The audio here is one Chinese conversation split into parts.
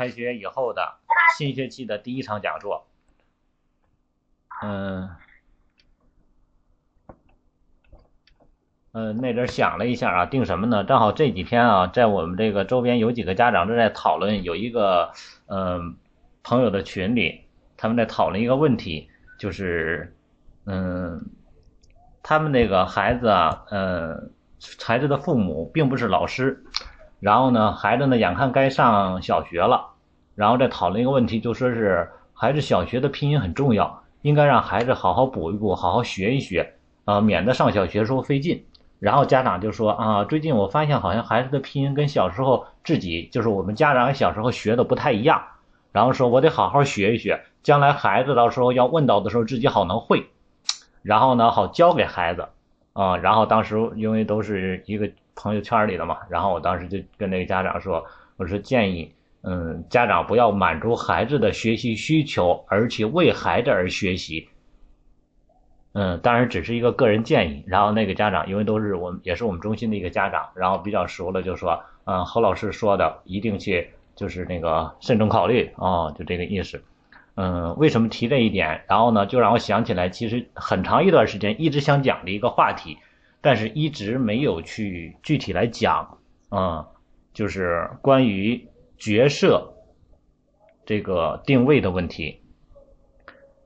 开学以后的新学期的第一场讲座。嗯，嗯，那阵想了一下啊，定什么呢？正好这几天啊，在我们这个周边有几个家长正在讨论，有一个嗯朋友的群里，他们在讨论一个问题，就是嗯，他们那个孩子啊，嗯，孩子的父母并不是老师。然后呢，孩子呢，眼看该上小学了，然后再讨论一个问题，就说是孩子小学的拼音很重要，应该让孩子好好补一补，好好学一学，啊，免得上小学时候费劲。然后家长就说啊，最近我发现好像孩子的拼音跟小时候自己就是我们家长小时候学的不太一样，然后说我得好好学一学，将来孩子到时候要问到的时候自己好能会，然后呢好教给孩子，啊，然后当时因为都是一个。朋友圈里的嘛，然后我当时就跟那个家长说，我说建议，嗯，家长不要满足孩子的学习需求，而去为孩子而学习。嗯，当然只是一个个人建议。然后那个家长，因为都是我们，也是我们中心的一个家长，然后比较熟了，就说，嗯，何老师说的一定去，就是那个慎重考虑啊，就这个意思。嗯，为什么提这一点？然后呢，就让我想起来，其实很长一段时间一直想讲的一个话题。但是一直没有去具体来讲，啊，就是关于角色这个定位的问题。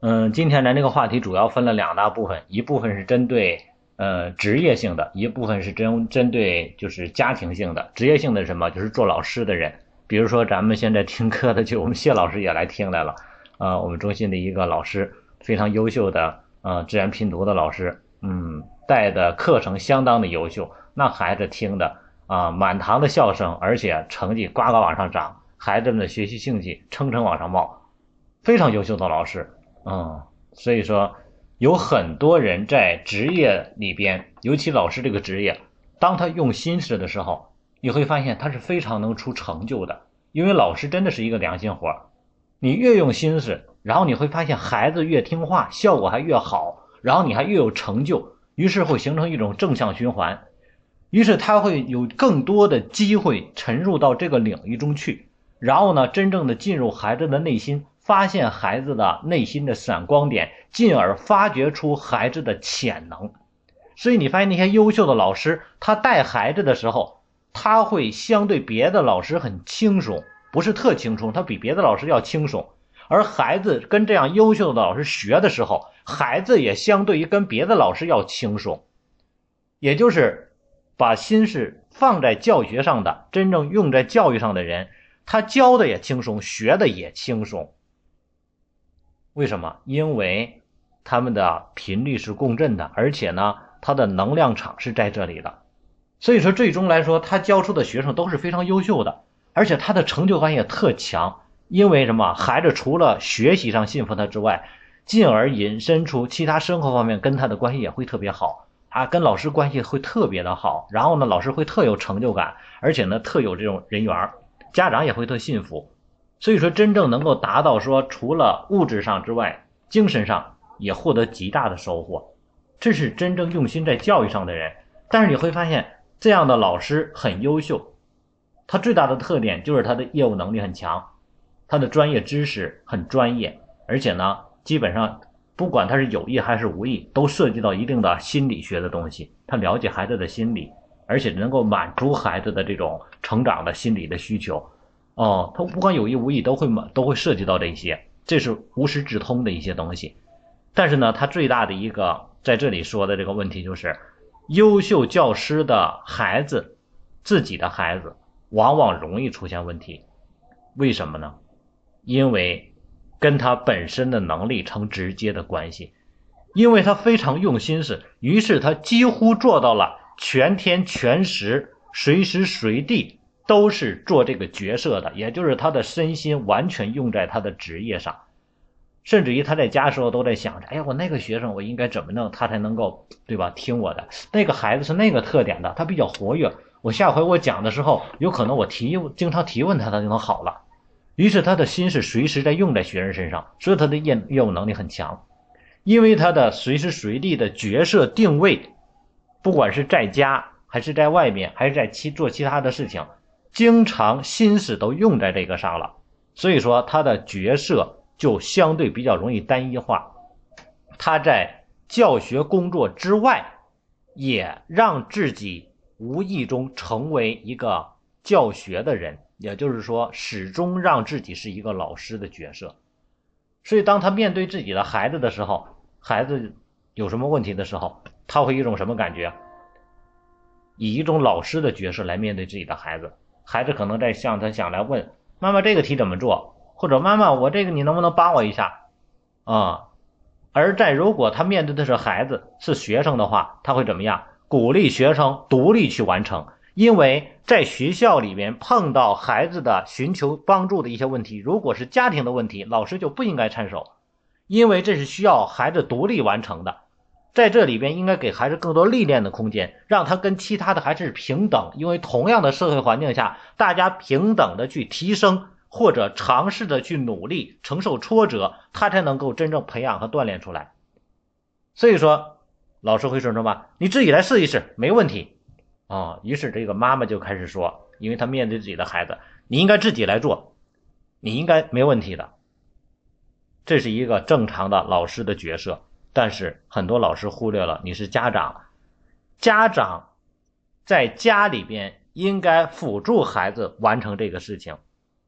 嗯，今天咱这个话题主要分了两大部分，一部分是针对呃职业性的，一部分是针针对就是家庭性的。职业性的什么？就是做老师的人，比如说咱们现在听课的，就我们谢老师也来听来了，啊，我们中心的一个老师，非常优秀的呃自然拼读的老师，嗯。带的课程相当的优秀，那孩子听的啊，满堂的笑声，而且成绩呱呱往上涨，孩子们的学习兴趣蹭蹭往上冒，非常优秀的老师，嗯，所以说有很多人在职业里边，尤其老师这个职业，当他用心思的时候，你会发现他是非常能出成就的，因为老师真的是一个良心活你越用心思，然后你会发现孩子越听话，效果还越好，然后你还越有成就。于是会形成一种正向循环，于是他会有更多的机会沉入到这个领域中去，然后呢，真正的进入孩子的内心，发现孩子的内心的闪光点，进而发掘出孩子的潜能。所以你发现那些优秀的老师，他带孩子的时候，他会相对别的老师很轻松，不是特轻松，他比别的老师要轻松。而孩子跟这样优秀的老师学的时候，孩子也相对于跟别的老师要轻松，也就是把心思放在教学上的，真正用在教育上的人，他教的也轻松，学的也轻松。为什么？因为他们的频率是共振的，而且呢，他的能量场是在这里的。所以说，最终来说，他教出的学生都是非常优秀的，而且他的成就感也特强。因为什么？孩子除了学习上信服他之外，进而引申出其他生活方面跟他的关系也会特别好啊，跟老师关系会特别的好。然后呢，老师会特有成就感，而且呢，特有这种人缘家长也会特信服。所以说，真正能够达到说，除了物质上之外，精神上也获得极大的收获。这是真正用心在教育上的人。但是你会发现，这样的老师很优秀，他最大的特点就是他的业务能力很强，他的专业知识很专业，而且呢。基本上，不管他是有意还是无意，都涉及到一定的心理学的东西。他了解孩子的心理，而且能够满足孩子的这种成长的心理的需求。哦，他不管有意无意都会满，都会涉及到这些，这是无师自通的一些东西。但是呢，他最大的一个在这里说的这个问题就是，优秀教师的孩子，自己的孩子往往容易出现问题。为什么呢？因为。跟他本身的能力成直接的关系，因为他非常用心思，于是他几乎做到了全天全时、随时随地都是做这个角色的，也就是他的身心完全用在他的职业上，甚至于他在家时候都在想着：哎呀，我那个学生我应该怎么弄，他才能够对吧？听我的那个孩子是那个特点的，他比较活跃，我下回我讲的时候，有可能我提经常提问他，他就能好了。于是他的心是随时在用在学生身上，所以他的业业务能力很强，因为他的随时随地的角色定位，不管是在家还是在外面，还是在其做其他的事情，经常心思都用在这个上了，所以说他的角色就相对比较容易单一化。他在教学工作之外，也让自己无意中成为一个教学的人，也就是说，始终让自己是一个老师的角色。所以，当他面对自己的孩子的时候，孩子有什么问题的时候，他会一种什么感觉？以一种老师的角色来面对自己的孩子，孩子可能在向他想来问妈妈这个题怎么做，或者妈妈我这个你能不能帮我一下啊？而在如果他面对的是孩子是学生的话，他会怎么样？鼓励学生独立去完成，因为在学校里面碰到孩子的寻求帮助的一些问题，如果是家庭的问题，老师就不应该插手，因为这是需要孩子独立完成的。在这里边应该给孩子更多历练的空间，让他跟其他的孩子是平等，因为同样的社会环境下，大家平等的去提升或者尝试着去努力承受挫折，他才能够真正培养和锻炼出来。所以说，老师会说什么？你自己来试一试，没问题啊。于是这个妈妈就开始说，因为她面对自己的孩子，你应该自己来做，你应该没问题的。这是一个正常的老师的角色。但是很多老师忽略了，你是家长，家长在家里边应该辅助孩子完成这个事情，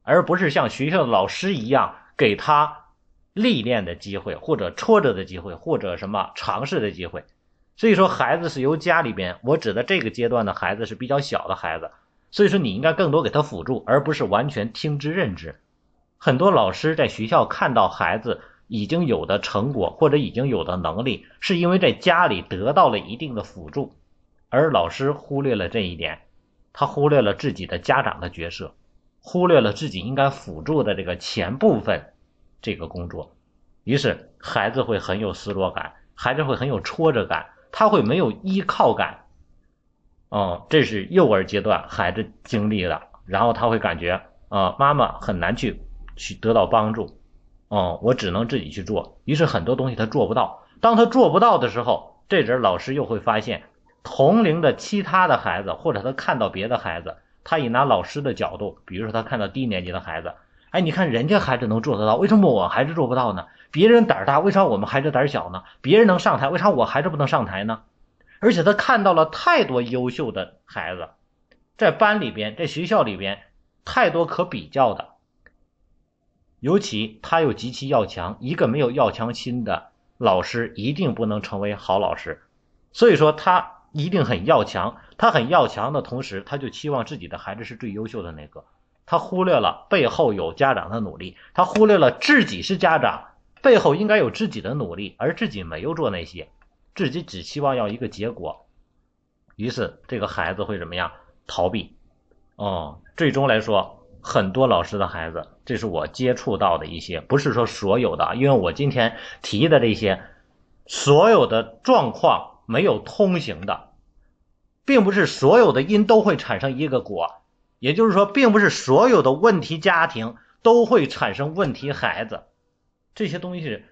而不是像学校的老师一样给他历练的机会，或者挫折的机会，或者什么尝试的机会。所以说，孩子是由家里边，我指的这个阶段的孩子是比较小的孩子，所以说你应该更多给他辅助，而不是完全听之任之。很多老师在学校看到孩子。已经有的成果或者已经有的能力，是因为在家里得到了一定的辅助，而老师忽略了这一点，他忽略了自己的家长的角色，忽略了自己应该辅助的这个前部分这个工作，于是孩子会很有失落感，孩子会很有挫折感，他会没有依靠感，哦，这是幼儿阶段孩子经历的，然后他会感觉啊，妈妈很难去去得到帮助。哦，我只能自己去做，于是很多东西他做不到。当他做不到的时候，这阵老师又会发现同龄的其他的孩子，或者他看到别的孩子，他以拿老师的角度，比如说他看到低年级的孩子，哎，你看人家孩子能做得到，为什么我孩子做不到呢？别人胆大，为啥我们孩子胆小呢？别人能上台，为啥我孩子不能上台呢？而且他看到了太多优秀的孩子，在班里边，在学校里边，太多可比较的。尤其他又极其要强，一个没有要强心的老师一定不能成为好老师。所以说他一定很要强，他很要强的同时，他就期望自己的孩子是最优秀的那个。他忽略了背后有家长的努力，他忽略了自己是家长，背后应该有自己的努力，而自己没有做那些，自己只希望要一个结果。于是这个孩子会怎么样？逃避。哦，最终来说。很多老师的孩子，这是我接触到的一些，不是说所有的，因为我今天提的这些，所有的状况没有通行的，并不是所有的因都会产生一个果，也就是说，并不是所有的问题家庭都会产生问题孩子，这些东西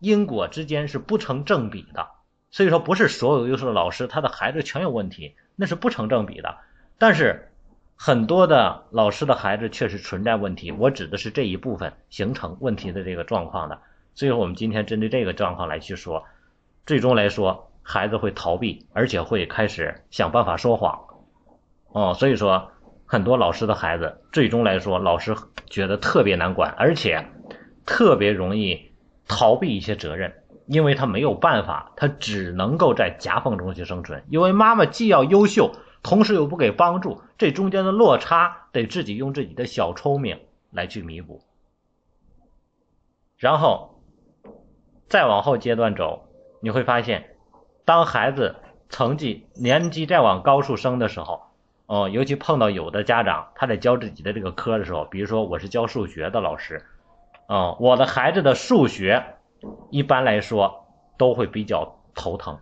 因果之间是不成正比的，所以说不是所有优秀的老师他的孩子全有问题，那是不成正比的，但是。很多的老师的孩子确实存在问题，我指的是这一部分形成问题的这个状况的。所以说，我们今天针对这个状况来去说，最终来说，孩子会逃避，而且会开始想办法说谎。哦，所以说，很多老师的孩子最终来说，老师觉得特别难管，而且特别容易逃避一些责任，因为他没有办法，他只能够在夹缝中去生存，因为妈妈既要优秀。同时又不给帮助，这中间的落差得自己用自己的小聪明来去弥补。然后再往后阶段走，你会发现，当孩子成绩年级再往高处升的时候，哦，尤其碰到有的家长他在教自己的这个科的时候，比如说我是教数学的老师，哦，我的孩子的数学一般来说都会比较头疼。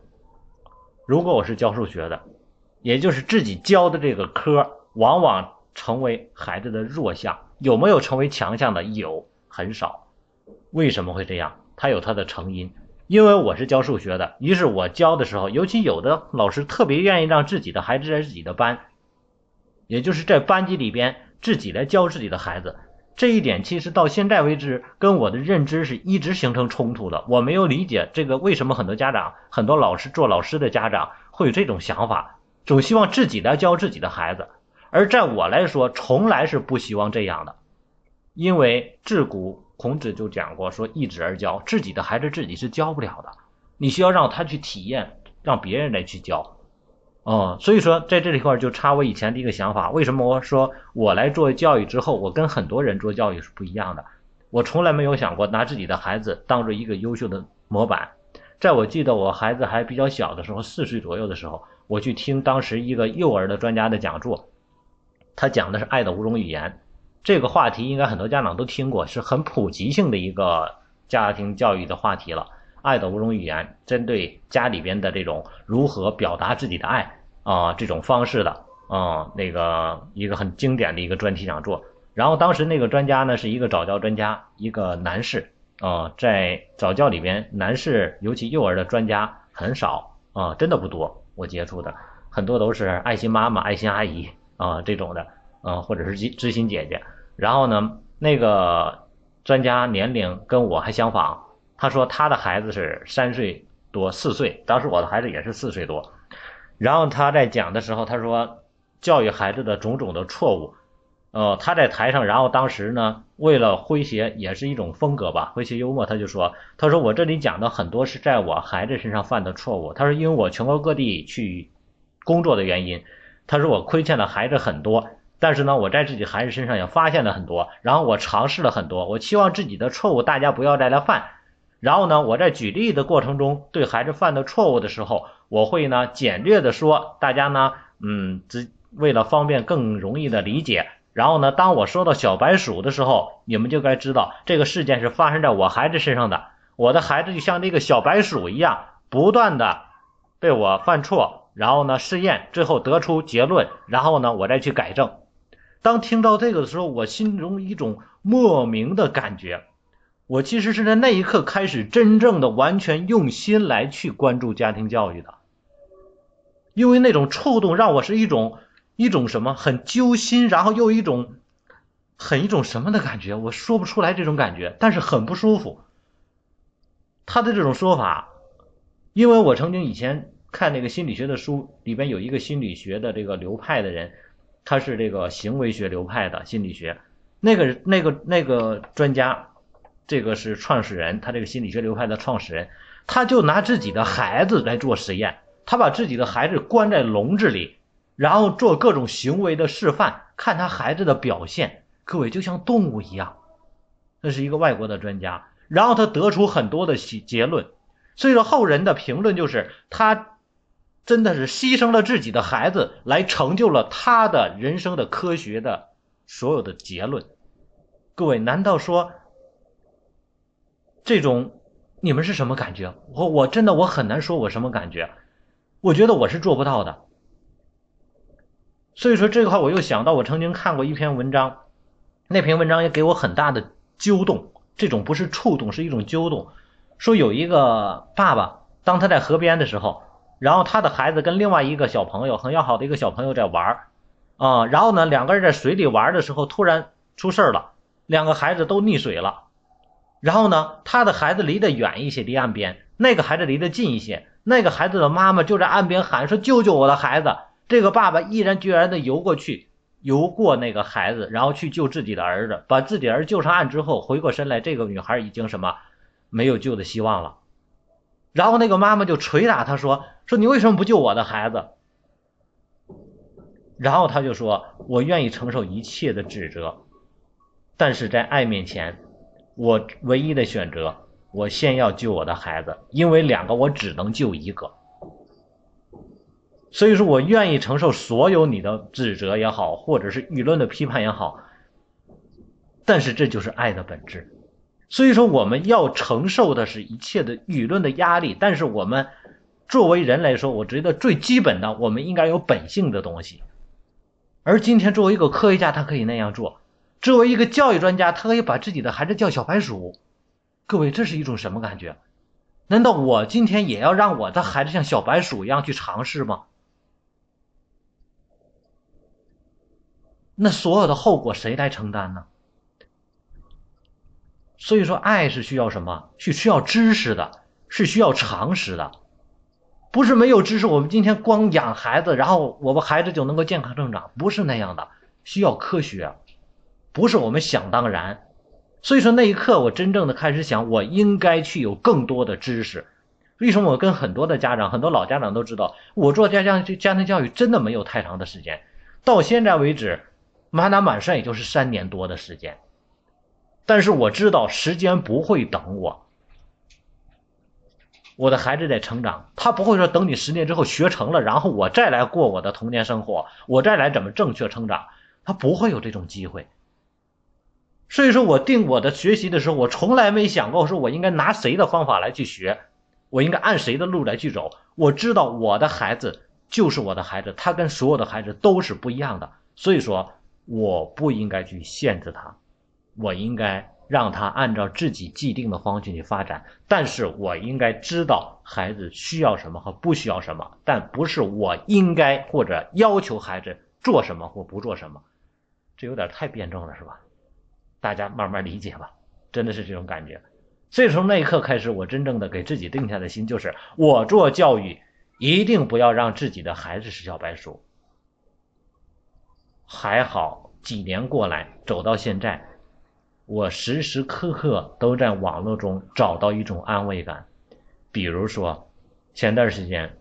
如果我是教数学的。也就是自己教的这个科，往往成为孩子的弱项。有没有成为强项的？有，很少。为什么会这样？它有它的成因。因为我是教数学的，于是我教的时候，尤其有的老师特别愿意让自己的孩子在自己的班，也就是在班级里边自己来教自己的孩子。这一点其实到现在为止，跟我的认知是一直形成冲突的。我没有理解这个为什么很多家长、很多老师做老师的家长会有这种想法，总希望自己来教自己的孩子。而在我来说，从来是不希望这样的，因为自古孔子就讲过，说易子而教，自己的孩子自己是教不了的，你需要让他去体验，让别人来去教。哦，所以说在这一块就差我以前的一个想法。为什么我说我来做教育之后，我跟很多人做教育是不一样的？我从来没有想过拿自己的孩子当做一个优秀的模板。在我记得我孩子还比较小的时候，四岁左右的时候，我去听当时一个幼儿的专家的讲座，他讲的是爱的五种语言。这个话题应该很多家长都听过，是很普及性的一个家庭教育的话题了。爱的五种语言，针对家里边的这种如何表达自己的爱啊，这种方式的啊，那个一个很经典的一个专题讲座。然后当时那个专家呢是一个早教专家，一个男士啊，在早教里边，男士尤其幼儿的专家很少啊，真的不多。我接触的很多都是爱心妈妈、爱心阿姨啊这种的啊，或者是知知心姐姐。然后呢，那个专家年龄跟我还相仿。他说他的孩子是三岁多四岁，当时我的孩子也是四岁多。然后他在讲的时候，他说教育孩子的种种的错误。呃，他在台上，然后当时呢，为了诙谐，也是一种风格吧，诙谐幽默，他就说，他说我这里讲的很多是在我孩子身上犯的错误。他说因为我全国各地去工作的原因，他说我亏欠的孩子很多，但是呢，我在自己孩子身上也发现了很多，然后我尝试了很多，我期望自己的错误大家不要再来犯。然后呢，我在举例的过程中，对孩子犯的错误的时候，我会呢简略的说，大家呢，嗯，只为了方便更容易的理解。然后呢，当我说到小白鼠的时候，你们就该知道这个事件是发生在我孩子身上的。我的孩子就像那个小白鼠一样，不断的被我犯错，然后呢试验，最后得出结论，然后呢我再去改正。当听到这个的时候，我心中一种莫名的感觉。我其实是在那一刻开始真正的完全用心来去关注家庭教育的，因为那种触动让我是一种一种什么很揪心，然后又一种很一种什么的感觉，我说不出来这种感觉，但是很不舒服。他的这种说法，因为我曾经以前看那个心理学的书里边有一个心理学的这个流派的人，他是这个行为学流派的心理学，那个那个那个专家。这个是创始人，他这个心理学流派的创始人，他就拿自己的孩子来做实验，他把自己的孩子关在笼子里，然后做各种行为的示范，看他孩子的表现，各位就像动物一样。那是一个外国的专家，然后他得出很多的结论，所以说后人的评论就是他真的是牺牲了自己的孩子来成就了他的人生的科学的所有的结论。各位，难道说？这种你们是什么感觉？我我真的我很难说我什么感觉，我觉得我是做不到的。所以说这块我又想到我曾经看过一篇文章，那篇文章也给我很大的揪动。这种不是触动，是一种揪动。说有一个爸爸，当他在河边的时候，然后他的孩子跟另外一个小朋友很要好的一个小朋友在玩啊，然后呢两个人在水里玩的时候突然出事了，两个孩子都溺水了。然后呢，他的孩子离得远一些，离岸边；那个孩子离得近一些。那个孩子的妈妈就在岸边喊说：“救救我的孩子！”这个爸爸毅然决然地游过去，游过那个孩子，然后去救自己的儿子。把自己儿子救上岸之后，回过身来，这个女孩已经什么没有救的希望了。然后那个妈妈就捶打他说：“说你为什么不救我的孩子？”然后他就说：“我愿意承受一切的指责，但是在爱面前。”我唯一的选择，我先要救我的孩子，因为两个我只能救一个，所以说我愿意承受所有你的指责也好，或者是舆论的批判也好，但是这就是爱的本质。所以说我们要承受的是一切的舆论的压力，但是我们作为人来说，我觉得最基本的，我们应该有本性的东西。而今天作为一个科学家，他可以那样做。作为一个教育专家，他可以把自己的孩子叫小白鼠，各位，这是一种什么感觉？难道我今天也要让我的孩子像小白鼠一样去尝试吗？那所有的后果谁来承担呢？所以说，爱是需要什么？是需要知识的，是需要常识的。不是没有知识，我们今天光养孩子，然后我们孩子就能够健康成长，不是那样的，需要科学，不是我们想当然。所以说那一刻，我真正的开始想，我应该去有更多的知识。为什么我跟很多的家长，很多老家长都知道，我做家家家庭教育真的没有太长的时间，到现在为止，满打满算也就是三年多的时间。但是我知道时间不会等我。我的孩子在成长，他不会说等你十年之后学成了，然后我再来过我的童年生活，我再来怎么正确成长，他不会有这种机会。所以说我定我的学习的时候，我从来没想过说我应该拿谁的方法来去学，我应该按谁的路来去走。我知道我的孩子就是我的孩子，他跟所有的孩子都是不一样的，所以说我不应该去限制他，我应该。让他按照自己既定的方向去发展，但是我应该知道孩子需要什么和不需要什么，但不是我应该或者要求孩子做什么或不做什么，这有点太辩证了，是吧？大家慢慢理解吧，真的是这种感觉。所以从那一刻开始，我真正的给自己定下的心就是：我做教育一定不要让自己的孩子是小白鼠。还好几年过来，走到现在。我时时刻刻都在网络中找到一种安慰感，比如说，前段时间，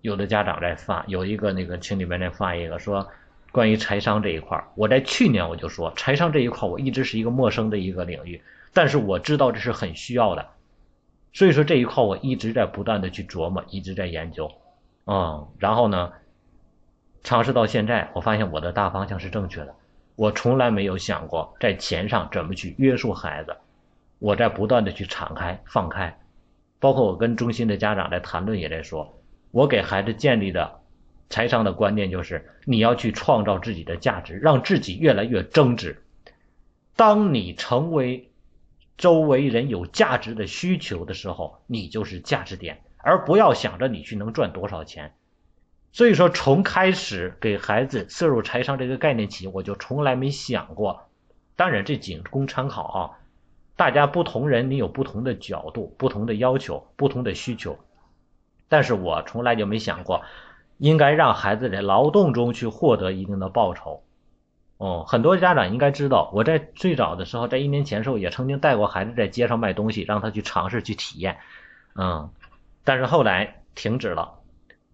有的家长在发，有一个那个群里面在发一个说，关于财商这一块我在去年我就说，财商这一块我一直是一个陌生的一个领域，但是我知道这是很需要的，所以说这一块我一直在不断的去琢磨，一直在研究，嗯，然后呢，尝试到现在，我发现我的大方向是正确的。我从来没有想过在钱上怎么去约束孩子，我在不断的去敞开放开，包括我跟中心的家长在谈论也在说，我给孩子建立的财商的观念就是你要去创造自己的价值，让自己越来越增值。当你成为周围人有价值的需求的时候，你就是价值点，而不要想着你去能赚多少钱。所以说，从开始给孩子摄入财商这个概念起，我就从来没想过。当然，这仅供参考啊。大家不同人，你有不同的角度、不同的要求、不同的需求。但是我从来就没想过，应该让孩子在劳动中去获得一定的报酬。哦，很多家长应该知道，我在最早的时候，在一年前的时候，也曾经带过孩子在街上卖东西，让他去尝试去体验。嗯，但是后来停止了。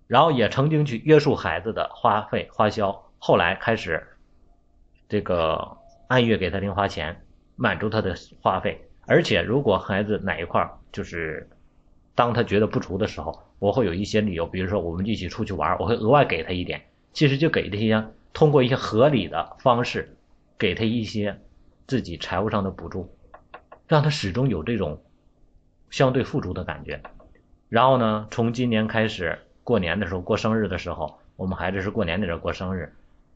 然后也曾经去约束孩子的花费花销，后来开始这个按月给他零花钱，满足他的花费。而且如果孩子哪一块就是当他觉得不足的时候，我会有一些理由，比如说我们一起出去玩，我会额外给他一点。其实就给这些通过一些合理的方式，给他一些自己财务上的补助，让他始终有这种相对富足的感觉。然后呢，从今年开始。过年的时候，过生日的时候，我们孩子是过年的时候过生日，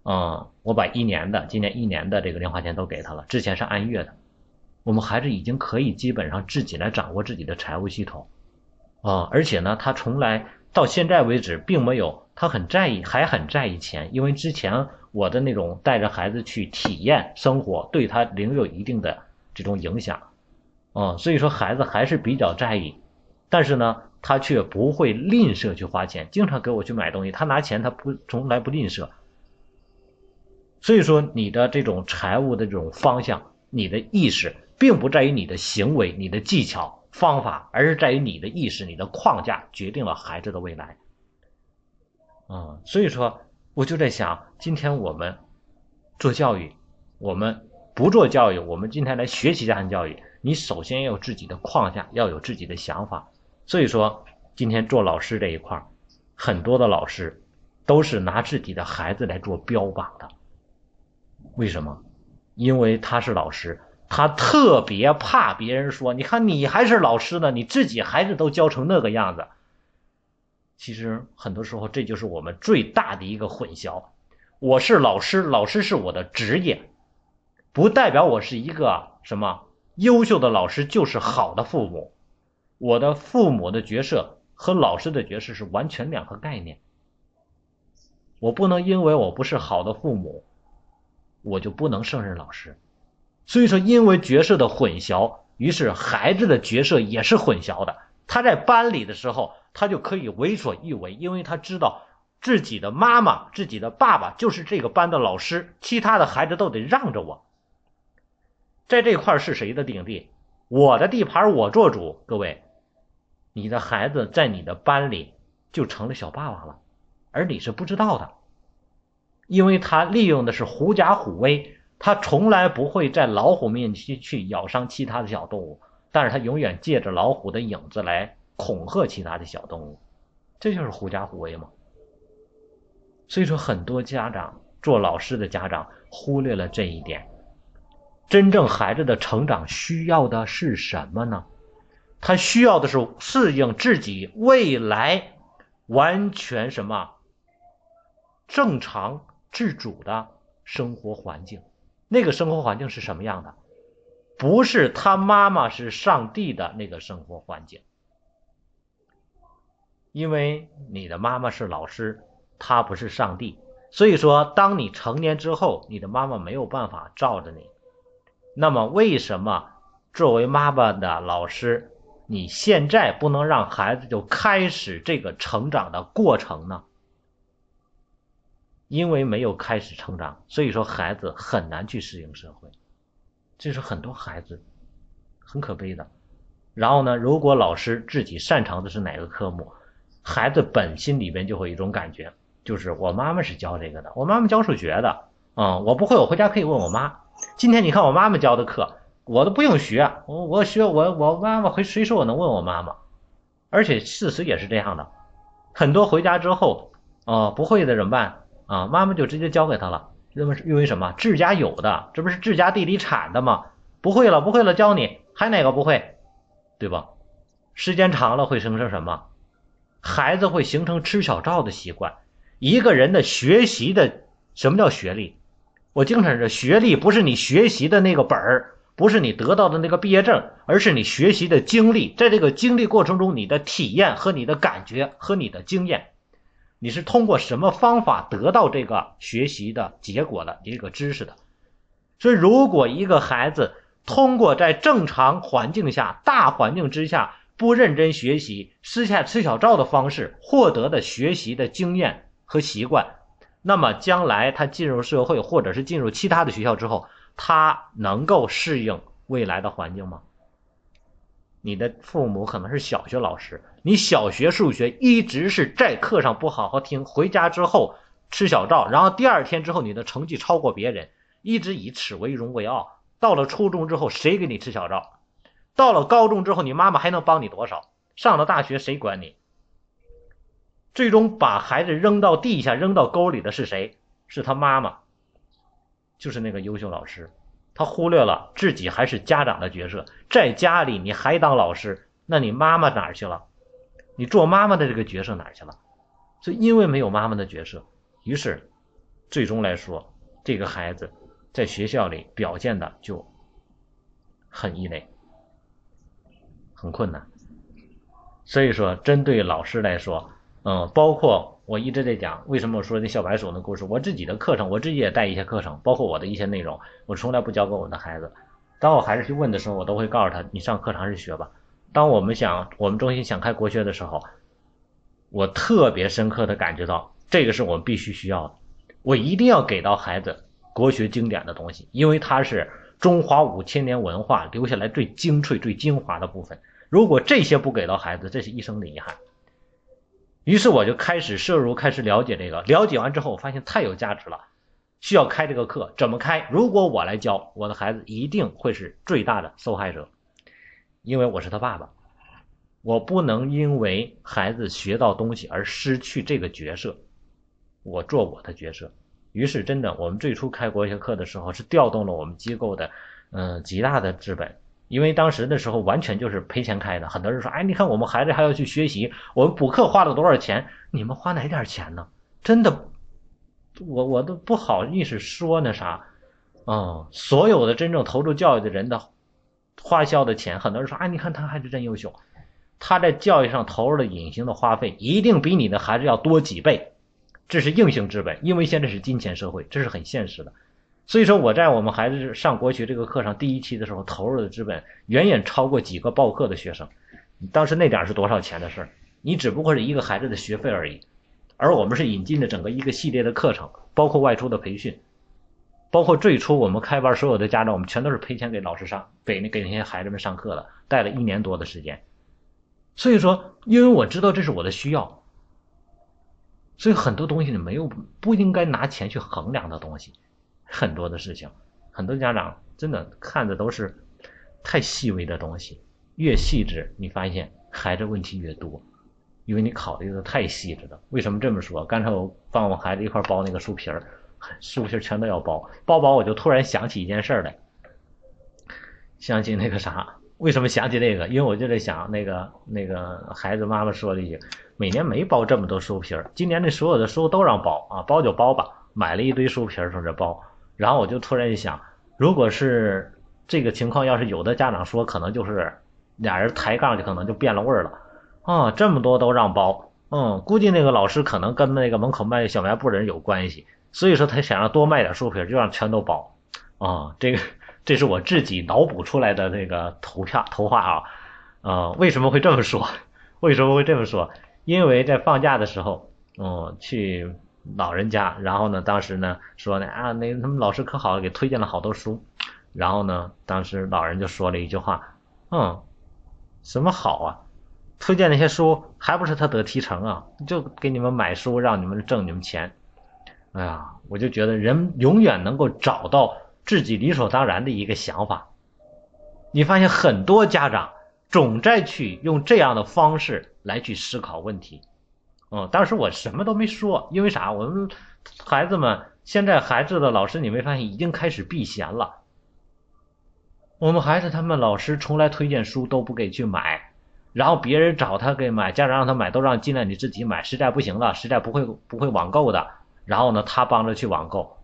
嗯，我把一年的今年一年的这个零花钱都给他了。之前是按月的，我们孩子已经可以基本上自己来掌握自己的财务系统，啊，而且呢，他从来到现在为止并没有他很在意，还很在意钱，因为之前我的那种带着孩子去体验生活，对他领有一定的这种影响，啊，所以说孩子还是比较在意，但是呢。他却不会吝啬去花钱，经常给我去买东西。他拿钱，他不从来不吝啬。所以说，你的这种财务的这种方向，你的意识，并不在于你的行为、你的技巧、方法，而是在于你的意识、你的框架决定了孩子的未来。嗯，所以说，我就在想，今天我们做教育，我们不做教育，我们今天来学习家庭教育，你首先要有自己的框架，要有自己的想法。所以说，今天做老师这一块很多的老师都是拿自己的孩子来做标榜的。为什么？因为他是老师，他特别怕别人说：“你看，你还是老师呢，你自己孩子都教成那个样子。”其实很多时候，这就是我们最大的一个混淆。我是老师，老师是我的职业，不代表我是一个什么优秀的老师就是好的父母。我的父母的角色和老师的角色是完全两个概念。我不能因为我不是好的父母，我就不能胜任老师。所以说，因为角色的混淆，于是孩子的角色也是混淆的。他在班里的时候，他就可以为所欲为，因为他知道自己的妈妈、自己的爸爸就是这个班的老师，其他的孩子都得让着我。在这块是谁的领地？我的地盘，我做主。各位，你的孩子在你的班里就成了小霸王了，而你是不知道的，因为他利用的是狐假虎威，他从来不会在老虎面前去咬伤其他的小动物。但是他永远借着老虎的影子来恐吓其他的小动物，这就是狐假虎威嘛。所以说，很多家长做老师的家长忽略了这一点。真正孩子的成长需要的是什么呢？他需要的是适应自己未来完全什么正常自主的生活环境。那个生活环境是什么样的？不是他妈妈是上帝的那个生活环境，因为你的妈妈是老师，她不是上帝，所以说当你成年之后，你的妈妈没有办法罩着你。那么为什么作为妈妈的老师，你现在不能让孩子就开始这个成长的过程呢？因为没有开始成长，所以说孩子很难去适应社会。这是很多孩子很可悲的。然后呢，如果老师自己擅长的是哪个科目，孩子本心里边就会有一种感觉，就是我妈妈是教这个的，我妈妈教数学的，嗯，我不会，我回家可以问我妈。今天你看我妈妈教的课，我都不用学，我我学我我妈妈回谁说我能问我妈妈，而且事实也是这样的，很多回家之后，啊，不会的怎么办啊？妈妈就直接教给他了。认为是因为什么？自家有的，这不是自家地里产的吗？不会了，不会了，教你，还哪个不会？对吧？时间长了会形成什么？孩子会形成吃小灶的习惯。一个人的学习的什么叫学历？我经常说，学历不是你学习的那个本儿，不是你得到的那个毕业证，而是你学习的经历。在这个经历过程中，你的体验和你的感觉和你的经验。你是通过什么方法得到这个学习的结果的？这个知识的。所以，如果一个孩子通过在正常环境下、大环境之下不认真学习、私下吃小灶的方式获得的学习的经验和习惯，那么将来他进入社会或者是进入其他的学校之后，他能够适应未来的环境吗？你的父母可能是小学老师，你小学数学一直是在课上不好好听，回家之后吃小灶，然后第二天之后你的成绩超过别人，一直以此为荣为傲。到了初中之后，谁给你吃小灶？到了高中之后，你妈妈还能帮你多少？上了大学谁管你？最终把孩子扔到地下、扔到沟里的是谁？是他妈妈，就是那个优秀老师。他忽略了自己还是家长的角色，在家里你还当老师，那你妈妈哪儿去了？你做妈妈的这个角色哪儿去了？所以因为没有妈妈的角色，于是最终来说，这个孩子在学校里表现的就很异类，很困难。所以说，针对老师来说，嗯，包括。我一直在讲，为什么我说那小白鼠的故事？我自己的课程，我自己也带一些课程，包括我的一些内容，我从来不教给我的孩子。当我孩子去问的时候，我都会告诉他：你上课堂去学吧。当我们想，我们中心想开国学的时候，我特别深刻的感觉到，这个是我们必须需要的。我一定要给到孩子国学经典的东西，因为它是中华五千年文化留下来最精粹、最精华的部分。如果这些不给到孩子，这是一生的遗憾。于是我就开始摄入，开始了解这个。了解完之后，我发现太有价值了，需要开这个课。怎么开？如果我来教，我的孩子一定会是最大的受害者，因为我是他爸爸，我不能因为孩子学到东西而失去这个角色，我做我的角色。于是，真的，我们最初开国学课的时候，是调动了我们机构的，嗯，极大的资本。因为当时的时候完全就是赔钱开的，很多人说：“哎，你看我们孩子还要去学习，我们补课花了多少钱？你们花哪点钱呢？”真的，我我都不好意思说那啥，嗯，所有的真正投入教育的人的花销的钱，很多人说：“哎，你看他孩子真优秀，他在教育上投入的隐形的花费一定比你的孩子要多几倍，这是硬性资本，因为现在是金钱社会，这是很现实的。所以说我在我们孩子上国学这个课上第一期的时候投入的资本远远超过几个报课的学生。当时那点是多少钱的事儿？你只不过是一个孩子的学费而已。而我们是引进了整个一个系列的课程，包括外出的培训，包括最初我们开班所有的家长，我们全都是赔钱给老师上，给那给那些孩子们上课的，带了一年多的时间。所以说，因为我知道这是我的需要，所以很多东西你没有不应该拿钱去衡量的东西，很多的事情，很多家长真的看的都是太细微的东西，越细致，你发现孩子问题越多。因为你考虑的太细致了。为什么这么说？刚才我帮我孩子一块包那个书皮儿，书皮全都要包，包包我就突然想起一件事来，想起那个啥？为什么想起那个？因为我就在想那个那个孩子妈妈说了一句：每年没包这么多书皮儿，今年这所有的书都让包啊，包就包吧。买了一堆书皮儿从这包，然后我就突然一想，如果是这个情况，要是有的家长说，可能就是俩人抬杠，就可能就变了味儿了。啊，这么多都让包，嗯，估计那个老师可能跟那个门口卖小卖部的人有关系，所以说他想要多卖点书皮，就让全都包。啊，这个这是我自己脑补出来的那个图片图画啊，啊，为什么会这么说？为什么会这么说？因为在放假的时候，嗯，去老人家，然后呢，当时呢说呢啊，那他们老师可好，给推荐了好多书，然后呢，当时老人就说了一句话，嗯，什么好啊？推荐那些书还不是他得提成啊？就给你们买书，让你们挣你们钱。哎呀，我就觉得人永远能够找到自己理所当然的一个想法。你发现很多家长总在去用这样的方式来去思考问题。嗯，当时我什么都没说，因为啥？我们孩子们现在孩子的老师，你没发现已经开始避嫌了？我们孩子他们老师从来推荐书都不给去买。然后别人找他给买，家长让他买，都让尽量你自己买。实在不行了，实在不会不会网购的，然后呢，他帮着去网购。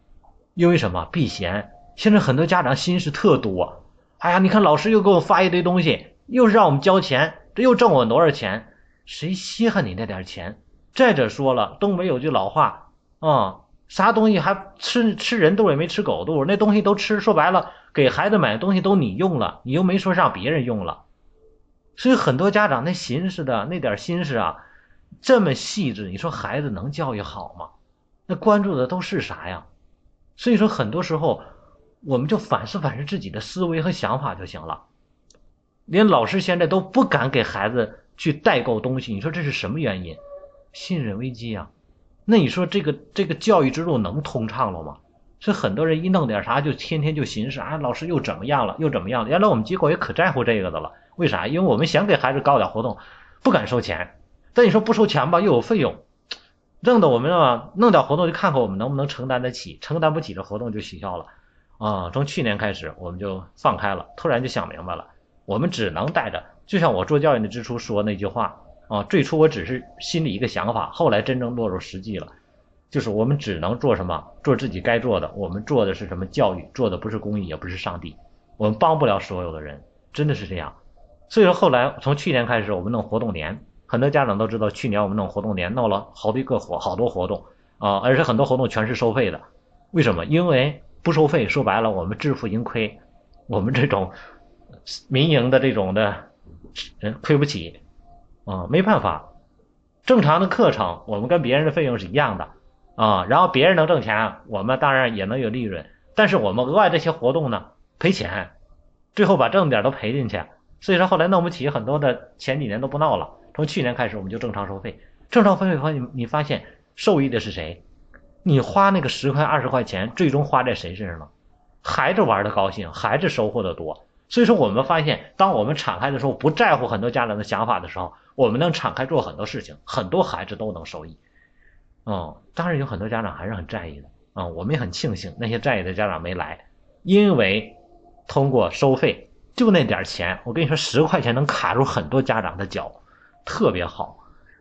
因为什么？避嫌。现在很多家长心思特多。哎呀，你看老师又给我发一堆东西，又是让我们交钱，这又挣我多少钱？谁稀罕你那点钱？再者说了，东北有句老话啊，啥东西还吃吃人肚也没吃狗肚，那东西都吃。说白了，给孩子买的东西都你用了，你又没说让别人用了。所以很多家长那心思的那点心思啊，这么细致，你说孩子能教育好吗？那关注的都是啥呀？所以说很多时候，我们就反思反思自己的思维和想法就行了。连老师现在都不敢给孩子去代购东西，你说这是什么原因？信任危机啊！那你说这个这个教育之路能通畅了吗？是很多人一弄点啥就天天就寻思啊，老师又怎么样了，又怎么样了？原来我们机构也可在乎这个的了。为啥？因为我们想给孩子搞点活动，不敢收钱。但你说不收钱吧，又有费用，弄得我们啊弄点活动就看看我们能不能承担得起，承担不起的活动就取消了。啊，从去年开始我们就放开了，突然就想明白了，我们只能带着。就像我做教育的之初说那句话啊，最初我只是心里一个想法，后来真正落入实际了，就是我们只能做什么，做自己该做的。我们做的是什么教育？做的不是公益，也不是上帝。我们帮不了所有的人，真的是这样。所以说，后来从去年开始，我们弄活动年，很多家长都知道，去年我们弄活动年，弄了好几个活，好多活动啊，而且很多活动全是收费的。为什么？因为不收费，说白了，我们自负盈亏，我们这种民营的这种的，人亏不起啊，没办法。正常的课程，我们跟别人的费用是一样的啊，然后别人能挣钱，我们当然也能有利润，但是我们额外这些活动呢，赔钱，最后把挣点都赔进去。所以说后来弄不起，很多的前几年都不闹了。从去年开始，我们就正常收费。正常收费后，你你发现受益的是谁？你花那个十块二十块钱，最终花在谁身上了？孩子玩的高兴，孩子收获的多。所以说，我们发现，当我们敞开的时候，不在乎很多家长的想法的时候，我们能敞开做很多事情，很多孩子都能受益。嗯，当然有很多家长还是很在意的啊。我们也很庆幸那些在意的家长没来，因为通过收费。就那点钱，我跟你说，十块钱能卡住很多家长的脚，特别好。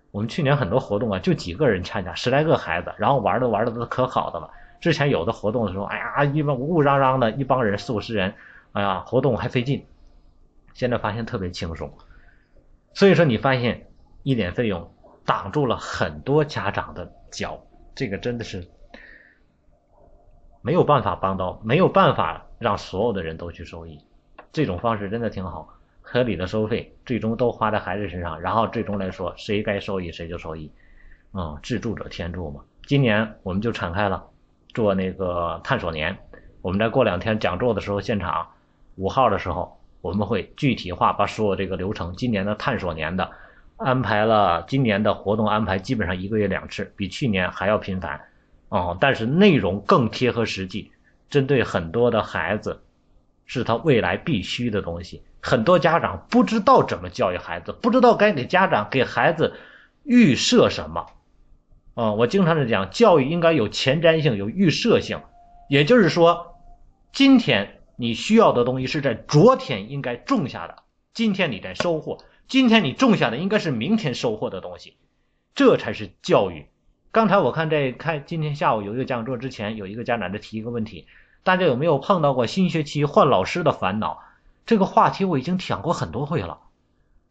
我们去年很多活动啊，就几个人参加，十来个孩子，然后玩的玩的都可好的了。之前有的活动的时候，哎呀，一帮乌乌嚷嚷的一帮人四五十人，哎呀，活动还费劲。现在发现特别轻松，所以说你发现一点费用挡住了很多家长的脚，这个真的是没有办法帮到，没有办法让所有的人都去受益。这种方式真的挺好，合理的收费，最终都花在孩子身上，然后最终来说，谁该受益谁就受益。啊，自助者天助嘛。今年我们就敞开了做那个探索年，我们在过两天讲座的时候，现场五号的时候，我们会具体化把所有这个流程，今年的探索年的安排了，今年的活动安排基本上一个月两次，比去年还要频繁。哦，但是内容更贴合实际，针对很多的孩子，是他未来必须的东西。很多家长不知道怎么教育孩子，不知道该给家长给孩子预设什么。啊，我经常是讲，教育应该有前瞻性，有预设性，也就是说，今天你需要的东西是在昨天应该种下的，今天你在收获，今天你种下的应该是明天收获的东西，这才是教育。刚才我看在开今天下午有一个讲座之前，有一个家长在提一个问题，大家有没有碰到过新学期换老师的烦恼？这个话题我已经讲过很多回了。